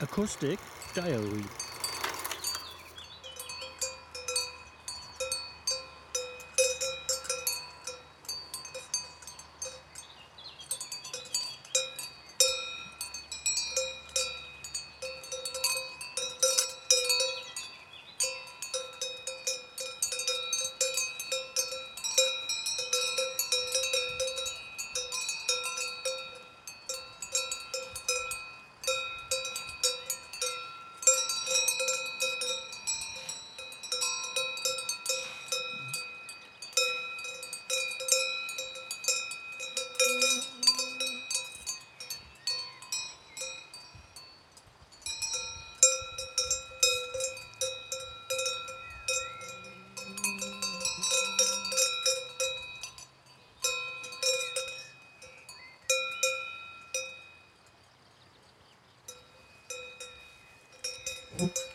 Acoustic Diary Thank